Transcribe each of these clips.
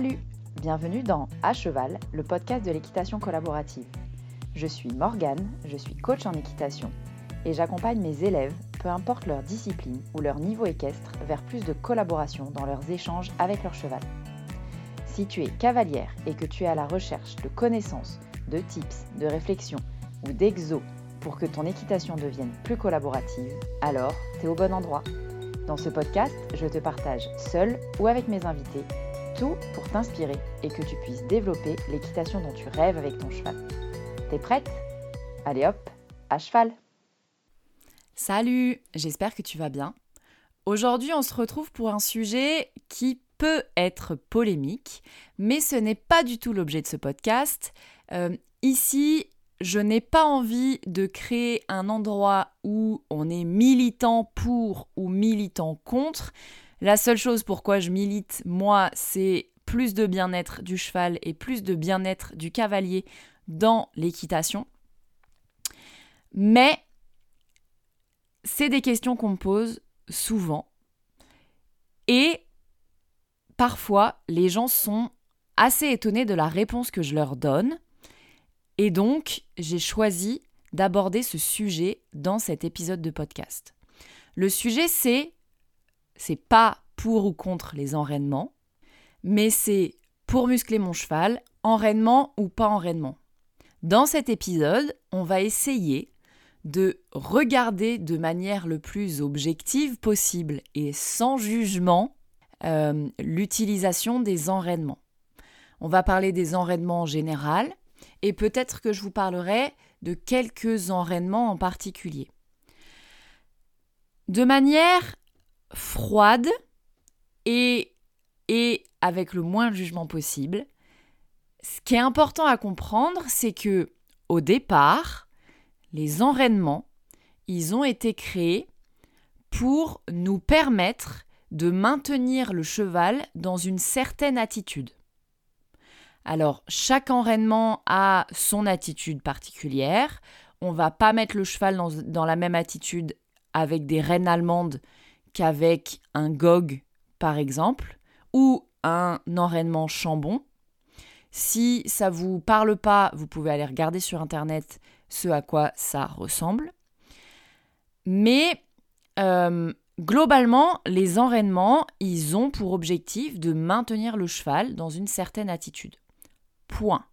Salut Bienvenue dans À Cheval, le podcast de l'équitation collaborative. Je suis Morgane, je suis coach en équitation et j'accompagne mes élèves, peu importe leur discipline ou leur niveau équestre, vers plus de collaboration dans leurs échanges avec leur cheval. Si tu es cavalière et que tu es à la recherche de connaissances, de tips, de réflexions ou d'exos pour que ton équitation devienne plus collaborative, alors tu es au bon endroit. Dans ce podcast, je te partage seul ou avec mes invités pour t'inspirer et que tu puisses développer l'équitation dont tu rêves avec ton cheval. T'es prête? Allez hop, à cheval Salut, j'espère que tu vas bien. Aujourd'hui, on se retrouve pour un sujet qui peut être polémique, mais ce n'est pas du tout l'objet de ce podcast. Euh, ici, je n'ai pas envie de créer un endroit où on est militant pour ou militant contre. La seule chose pourquoi je milite, moi, c'est plus de bien-être du cheval et plus de bien-être du cavalier dans l'équitation. Mais c'est des questions qu'on me pose souvent. Et parfois, les gens sont assez étonnés de la réponse que je leur donne. Et donc, j'ai choisi d'aborder ce sujet dans cet épisode de podcast. Le sujet, c'est c'est pas pour ou contre les enraînements, mais c'est pour muscler mon cheval, enraînement ou pas enraînement. Dans cet épisode, on va essayer de regarder de manière le plus objective possible et sans jugement euh, l'utilisation des enraînements. On va parler des enraînements en général, et peut-être que je vous parlerai de quelques enraînements en particulier. De manière froide et, et avec le moins de jugement possible, ce qui est important à comprendre, c'est que au départ, les enraînements, ils ont été créés pour nous permettre de maintenir le cheval dans une certaine attitude. Alors, chaque enraînement a son attitude particulière. On va pas mettre le cheval dans, la même attitude avec des rênes allemandes qu'avec un gog, par exemple, ou un enraînement chambon. Si ça vous parle pas, vous pouvez aller regarder sur internet ce à quoi ça ressemble. Mais euh, globalement, les enraînements, ils ont pour objectif de maintenir le cheval dans une certaine attitude. Point.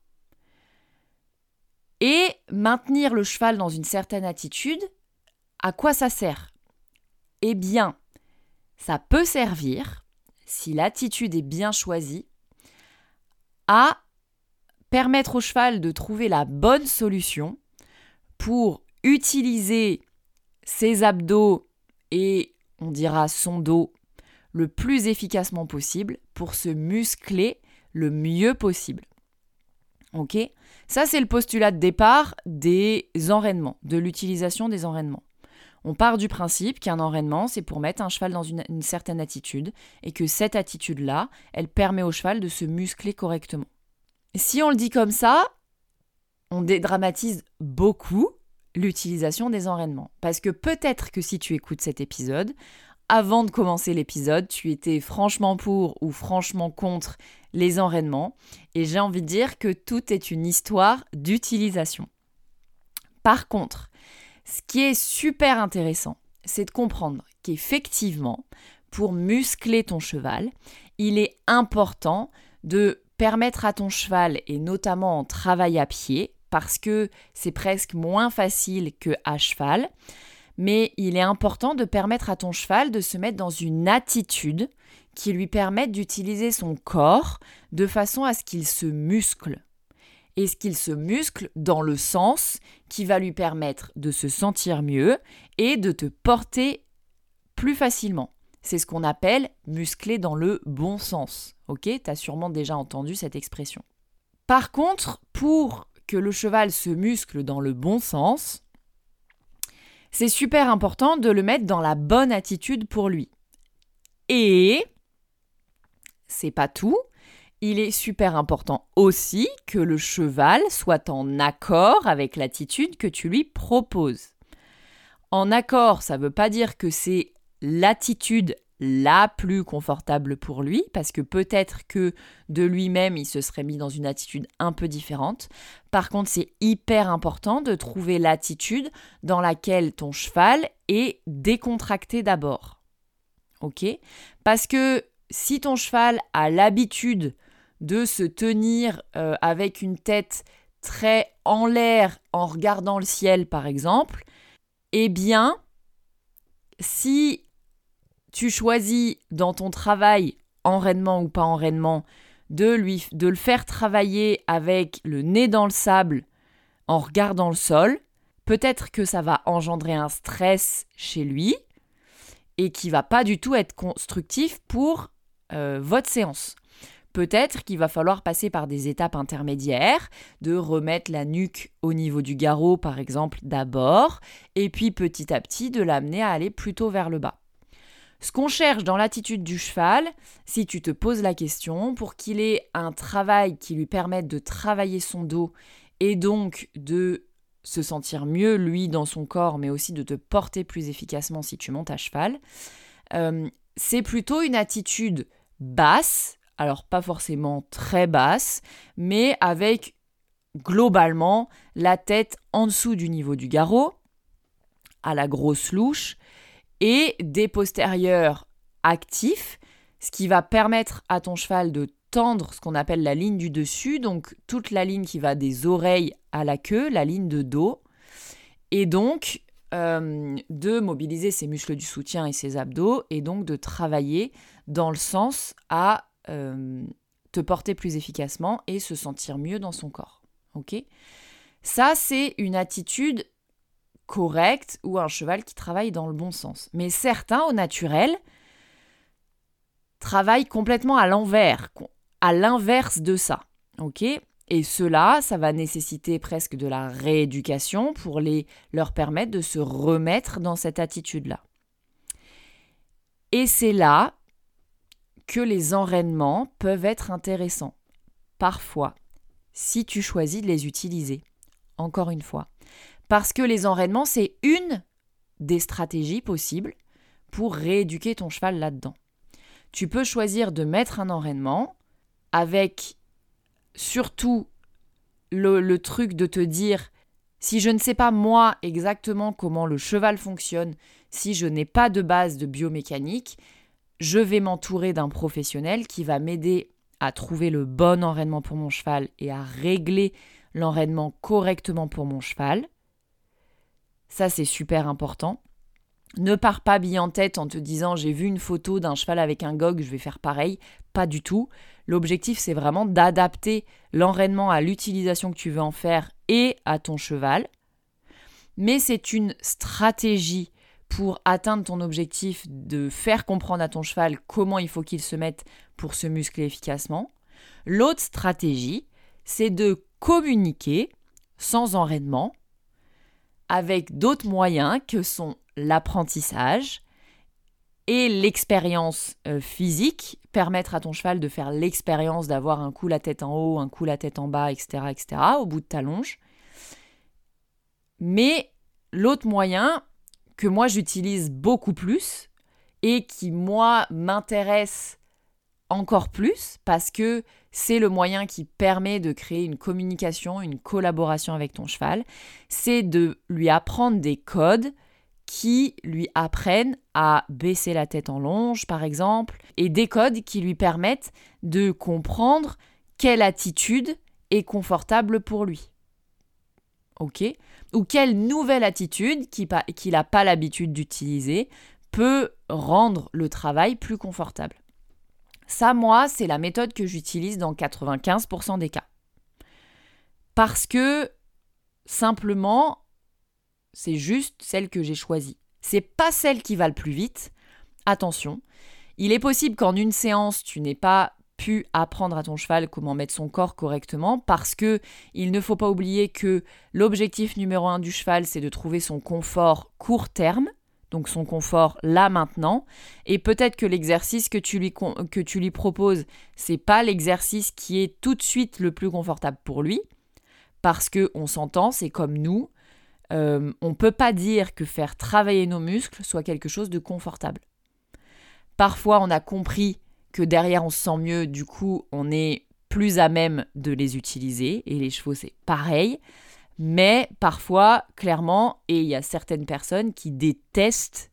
Et maintenir le cheval dans une certaine attitude, à quoi ça sert? Eh bien, ça peut servir, si l'attitude est bien choisie, à permettre au cheval de trouver la bonne solution pour utiliser ses abdos et on dira son dos le plus efficacement possible pour se muscler le mieux possible. Ok? Ça, c'est le postulat de départ des enraînements, de l'utilisation des enraînements. On part du principe qu'un enraînement, c'est pour mettre un cheval dans une, certaine attitude et que cette attitude-là, elle permet au cheval de se muscler correctement. Si on le dit comme ça, on dédramatise beaucoup l'utilisation des enraînements. Parce que peut-être que si tu écoutes cet épisode, avant de commencer l'épisode, tu étais franchement pour ou franchement contre les enraînements. Et j'ai envie de dire que tout est une histoire d'utilisation. Par contre, ce qui est super intéressant, c'est de comprendre qu'effectivement, pour muscler ton cheval, il est important de permettre à ton cheval, et notamment en travail à pied, parce que c'est presque moins facile que à cheval, mais il est important de permettre à ton cheval de se mettre dans une attitude qui lui permette d'utiliser son corps de façon à ce qu'il se muscle. Et ce qu'il se muscle dans le sens qui va lui permettre de se sentir mieux et de te porter plus facilement. C'est ce qu'on appelle muscler dans le bon sens. Ok Tu as sûrement déjà entendu cette expression. Par contre, pour que le cheval se muscle dans le bon sens, c'est super important de le mettre dans la bonne attitude pour lui. Et c'est pas tout, il est super important aussi que le cheval soit en accord avec l'attitude que tu lui proposes. En accord, ça ne veut pas dire que c'est l'attitude la plus confortable pour lui, parce que peut-être que de lui-même, il se serait mis dans une attitude un peu différente. Par contre, c'est hyper important de trouver l'attitude dans laquelle ton cheval est décontracté d'abord. Ok? Parce que si ton cheval a l'habitude de se tenir euh, avec une tête très en l'air en regardant le ciel, par exemple, eh bien, si tu choisis dans ton travail, enraînement ou pas enraînement, de, lui, de le faire travailler avec le nez dans le sable en regardant le sol, peut-être que ça va engendrer un stress chez lui et qui va pas du tout être constructif pour euh, votre séance. Peut-être qu'il va falloir passer par des étapes intermédiaires, de remettre la nuque au niveau du garrot par exemple d'abord, et puis petit à petit de l'amener à aller plutôt vers le bas. Ce qu'on cherche dans l'attitude du cheval, si tu te poses la question, pour qu'il ait un travail qui lui permette de travailler son dos et donc de se sentir mieux lui dans son corps, mais aussi de te porter plus efficacement si tu montes à cheval, euh, c'est plutôt une attitude basse, alors pas forcément très basse, mais avec globalement la tête en dessous du niveau du garrot, à la grosse louche, et des postérieurs actifs, ce qui va permettre à ton cheval de tendre ce qu'on appelle la ligne du dessus, donc toute la ligne qui va des oreilles à la queue, la ligne de dos, et donc euh, de mobiliser ses muscles du soutien et ses abdos, et donc de travailler dans le sens à euh, te porter plus efficacement et se sentir mieux dans son corps. Ok? Ça, c'est une attitude correct ou un cheval qui travaille dans le bon sens. Mais certains, au naturel, travaillent complètement à l'envers, à l'inverse de ça. OK? Et cela, ça va nécessiter presque de la rééducation pour les, leur permettre de se remettre dans cette attitude-là. Et c'est là que les enraînements peuvent être intéressants. Parfois, si tu choisis de les utiliser. Encore une fois. Parce que les enraînements, c'est une des stratégies possibles pour rééduquer ton cheval là-dedans. Tu peux choisir de mettre un enraînement avec surtout le, truc de te dire si je ne sais pas moi exactement comment le cheval fonctionne, si je n'ai pas de base de biomécanique, je vais m'entourer d'un professionnel qui va m'aider à trouver le bon enraînement pour mon cheval et à régler l'enraînement correctement pour mon cheval. Ça, c'est super important. Ne pars pas bille en tête en te disant j'ai vu une photo d'un cheval avec un gog, je vais faire pareil. Pas du tout. L'objectif, c'est vraiment d'adapter l'enraînement à l'utilisation que tu veux en faire et à ton cheval. Mais c'est une stratégie pour atteindre ton objectif de faire comprendre à ton cheval comment il faut qu'il se mette pour se muscler efficacement. L'autre stratégie, c'est de communiquer sans enraînement avec d'autres moyens que sont l'apprentissage et l'expérience euh, physique, permettre à ton cheval de faire l'expérience d'avoir un coup la tête en haut, un coup la tête en bas, etc., etc., au bout de ta longe. Mais l'autre moyen que moi j'utilise beaucoup plus et qui moi m'intéresse encore plus parce que c'est le moyen qui permet de créer une communication, une collaboration avec ton cheval, c'est de lui apprendre des codes qui lui apprennent à baisser la tête en longe, par exemple, et des codes qui lui permettent de comprendre quelle attitude est confortable pour lui. OK? Ou quelle nouvelle attitude qu'il n'a pas l'habitude d'utiliser peut rendre le travail plus confortable. Ça, moi, c'est la méthode que j'utilise dans 95% des cas. Parce que, simplement, c'est juste celle que j'ai choisie. C'est pas celle qui va le plus vite. Attention, il est possible qu'en une séance, tu n'aies pas pu apprendre à ton cheval comment mettre son corps correctement parce que il ne faut pas oublier que l'objectif numéro un du cheval, c'est de trouver son confort court terme donc son confort là maintenant. Et peut-être que l'exercice que tu lui que tu lui proposes c'est pas l'exercice qui est tout de suite le plus confortable pour lui parce que on s'entend c'est comme nous. Euh, on peut pas dire que faire travailler nos muscles soit quelque chose de confortable. Parfois, on a compris que derrière, on se sent mieux, du coup, on est plus à même de les utiliser. Et les chevaux, c'est pareil. Mais parfois, clairement, et il y a certaines personnes qui détestent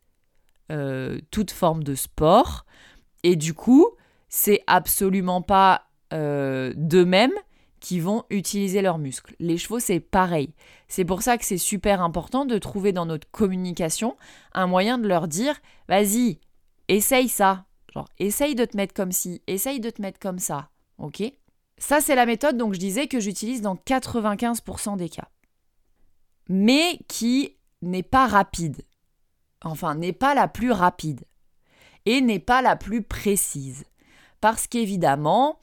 euh, toute forme de sport. Et du coup, c'est absolument pas euh, d'eux-mêmes qui vont utiliser leurs muscles. Les chevaux, c'est pareil. C'est pour ça que c'est super important de trouver dans notre communication un moyen de leur dire vas-y, essaye ça. Genre, essaye de te mettre comme ci, essaye de te mettre comme ça. Ok? Ça, c'est la méthode, donc je disais, que j'utilise dans 95% des cas. Mais qui n'est pas rapide. Enfin, n'est pas la plus rapide. Et n'est pas la plus précise. Parce qu'évidemment,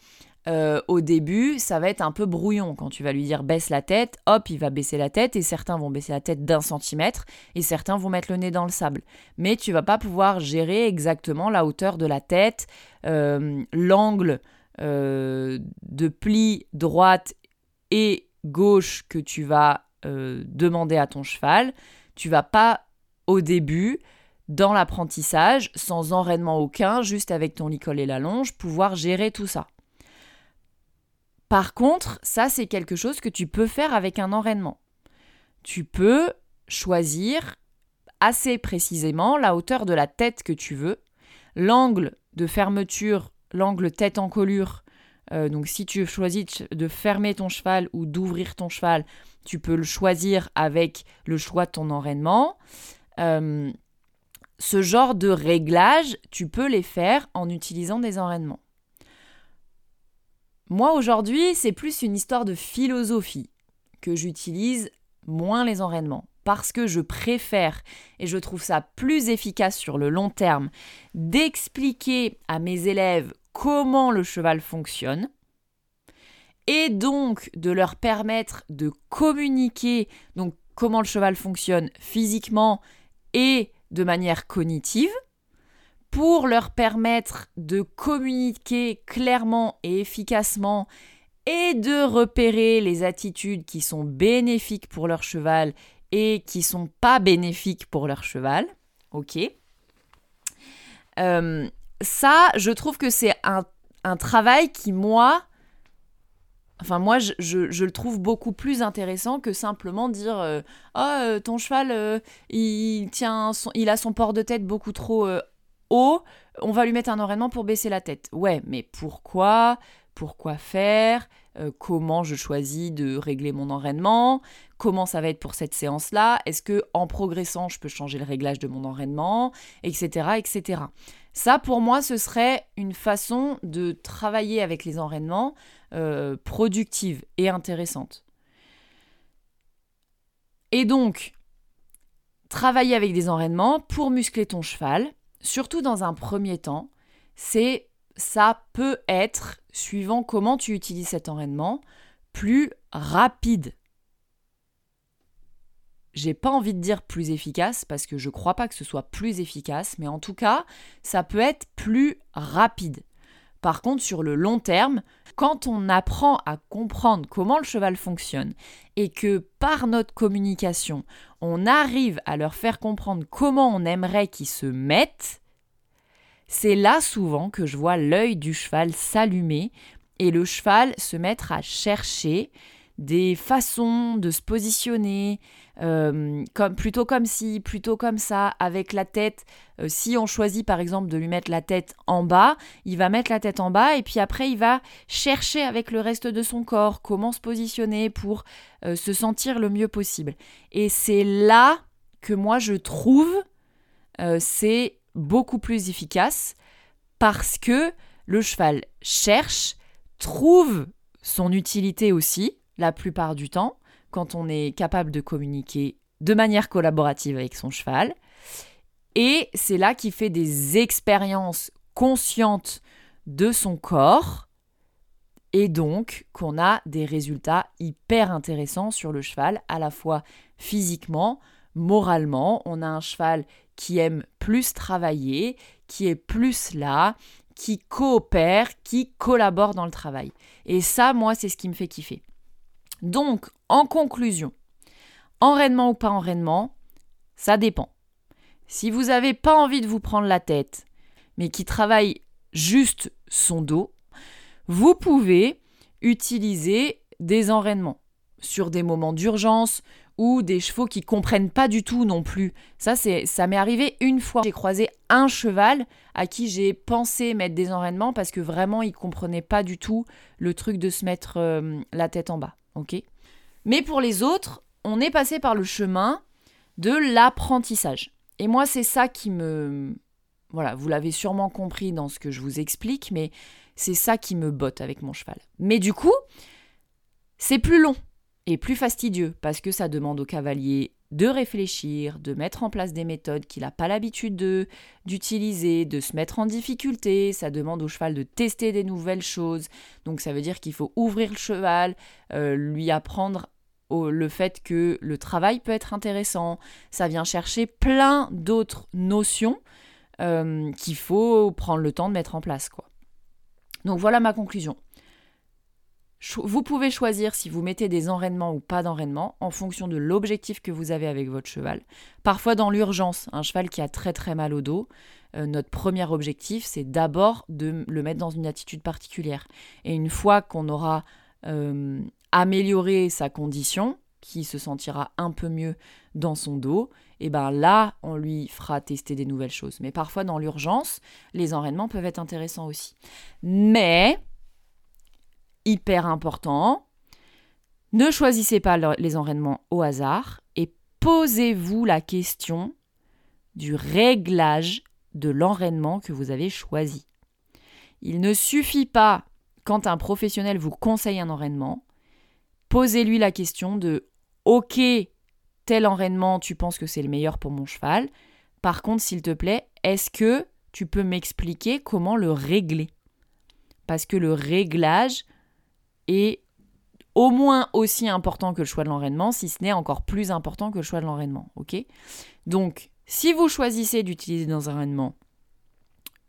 euh, au début, ça va être un peu brouillon. Quand tu vas lui dire baisse la tête, hop, il va baisser la tête et certains vont baisser la tête d'un centimètre et certains vont mettre le nez dans le sable. Mais tu vas pas pouvoir gérer exactement la hauteur de la tête, euh, l'angle euh, de pli droite et gauche que tu vas demander à ton cheval. Tu vas pas au début dans l'apprentissage, sans enraînement aucun, juste avec ton licol et la longe, pouvoir gérer tout ça. Par contre, ça c'est quelque chose que tu peux faire avec un enraînement. Tu peux choisir assez précisément la hauteur de la tête que tu veux, l'angle de fermeture, l'angle tête en colure. Euh, donc si tu choisis de fermer ton cheval ou d'ouvrir ton cheval, tu peux le choisir avec le choix de ton enraînement. Euh, ce genre de réglages, tu peux les faire en utilisant des enraînements. Moi aujourd'hui, c'est plus une histoire de philosophie que j'utilise moins les enraînements parce que je préfère et je trouve ça plus efficace sur le long terme d'expliquer à mes élèves comment le cheval fonctionne et donc de leur permettre de communiquer comment le cheval fonctionne physiquement et de manière cognitive pour leur permettre de communiquer clairement et efficacement et de repérer les attitudes qui sont bénéfiques pour leur cheval et qui sont pas bénéfiques pour leur cheval. Ok. Euh, ça, je trouve que c'est un, travail qui, moi, Enfin, moi, je, le trouve beaucoup plus intéressant que simplement dire Oh, ton cheval, il, tient il a son port de tête beaucoup trop on va lui mettre un enraînement pour baisser la tête. Ouais, mais pourquoi? Pourquoi faire? Euh, Comment je choisis de régler mon enraînement? Comment ça va être pour cette séance-là? Est-ce que en progressant, je peux changer le réglage de mon enraînement? Etc. etc. Ça, pour moi, ce serait une façon de travailler avec les enraînements euh, productive et intéressante. Et donc, travailler avec des enraînements pour muscler ton cheval, surtout dans un premier temps, c'est ça peut être, suivant comment tu utilises cet enraînement, plus rapide. J'ai pas envie de dire plus efficace parce que je crois pas que ce soit plus efficace, mais en tout cas, ça peut être plus rapide. Par contre, sur le long terme, quand on apprend à comprendre comment le cheval fonctionne et que par notre communication, on arrive à leur faire comprendre comment on aimerait qu'ils se mettent, c'est là souvent que je vois l'œil du cheval s'allumer et le cheval se mettre à chercher des façons de se positionner, euh, comme, plutôt comme ci, plutôt comme ça, avec la tête. Euh, si on choisit par exemple de lui mettre la tête en bas, il va mettre la tête en bas et puis après il va chercher avec le reste de son corps comment se positionner pour euh, se sentir le mieux possible. Et c'est là que moi je trouve c'est beaucoup plus efficace parce que le cheval cherche, trouve son utilité aussi, la plupart du temps, quand on est capable de communiquer de manière collaborative avec son cheval. Et c'est là qu'il fait des expériences conscientes de son corps et donc qu'on a des résultats hyper intéressants sur le cheval, à la fois physiquement, moralement. On a un cheval qui aime plus travailler, qui est plus là, qui coopère, qui collabore dans le travail. Et ça, moi, c'est ce qui me fait kiffer. Donc, en conclusion, enraînement ou pas enraînement, ça dépend. Si vous n'avez pas envie de vous prendre la tête, mais qui travaille juste son dos, vous pouvez utiliser des enraînements sur des moments d'urgence ou des chevaux qui comprennent pas du tout non plus. Ça c'est ça m'est arrivé une fois. J'ai croisé un cheval à qui j'ai pensé mettre des enraînements parce que vraiment il comprenait pas du tout le truc de se mettre euh, la tête en bas, OK Mais pour les autres, on est passé par le chemin de l'apprentissage. Et moi c'est ça qui me voilà, vous l'avez sûrement compris dans ce que je vous explique, mais c'est ça qui me botte avec mon cheval. Mais du coup, c'est plus long et plus fastidieux parce que ça demande au cavalier de réfléchir, de mettre en place des méthodes qu'il n'a pas l'habitude de, d'utiliser, de se mettre en difficulté, ça demande au cheval de tester des nouvelles choses, donc ça veut dire qu'il faut ouvrir le cheval, euh, lui apprendre le fait que le travail peut être intéressant, ça vient chercher plein d'autres notions euh, qu'il faut prendre le temps de mettre en place. Donc voilà ma conclusion. Vous pouvez choisir si vous mettez des enraînements ou pas d'enraînements en fonction de l'objectif que vous avez avec votre cheval. Parfois dans l'urgence, un cheval qui a très très mal au dos, euh, notre premier objectif c'est d'abord de le mettre dans une attitude particulière. Et une fois qu'on aura euh, amélioré sa condition, qui se sentira un peu mieux dans son dos, et ben là, on lui fera tester des nouvelles choses. Mais parfois, dans l'urgence, les enraînements peuvent être intéressants aussi. Mais hyper important. Ne choisissez pas les enraînements au hasard et posez-vous la question du réglage de l'enraînement que vous avez choisi. Il ne suffit pas, quand un professionnel vous conseille un enraînement, posez-lui la question de OK, tel enraînement, tu penses que c'est le meilleur pour mon cheval. Par contre, s'il te plaît, est-ce que tu peux m'expliquer comment le régler? Parce que le réglage est au moins aussi important que le choix de l'enraînement, si ce n'est encore plus important que le choix de l'enraînement. Donc, si vous choisissez d'utiliser dans un enraînement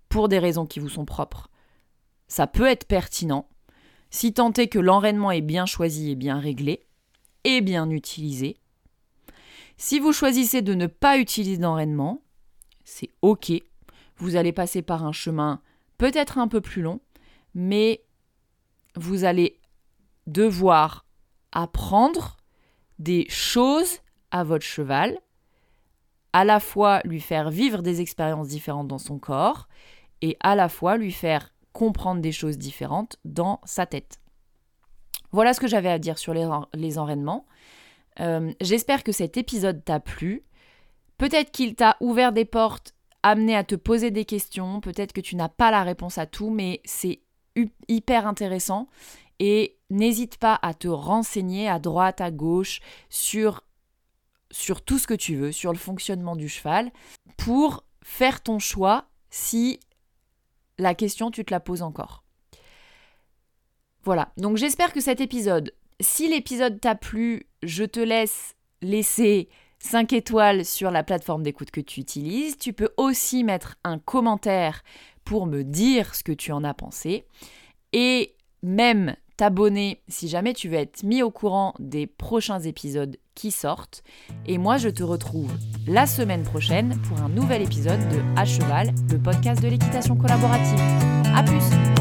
pour des raisons qui vous sont propres, ça peut être pertinent. Si tant est que l'enraînement est bien choisi et bien réglé, et bien utilisé. Si vous choisissez de ne pas utiliser d'enraînement, c'est OK. Vous allez passer par un chemin peut-être un peu plus long, mais vous allez devoir apprendre des choses à votre cheval, à la fois lui faire vivre des expériences différentes dans son corps et à la fois lui faire comprendre des choses différentes dans sa tête. Voilà ce que j'avais à dire sur les, les enraînements. Euh, j'espère que cet épisode t'a plu. Peut-être qu'il t'a ouvert des portes, amené à te poser des questions. Peut-être que tu n'as pas la réponse à tout, mais c'est hyper intéressant et n'hésite pas à te renseigner à droite, à gauche sur, sur tout ce que tu veux, sur le fonctionnement du cheval, pour faire ton choix si la question tu te la poses encore. Voilà, donc j'espère que cet épisode, si l'épisode t'a plu, je te laisse laisser 5 étoiles sur la plateforme d'écoute que tu utilises. Tu peux aussi mettre un commentaire pour me dire ce que tu en as pensé. Et même t'abonner si jamais tu veux être mis au courant des prochains épisodes qui sortent. Et moi, je te retrouve la semaine prochaine pour un nouvel épisode de À Cheval, le podcast de l'équitation collaborative. A plus!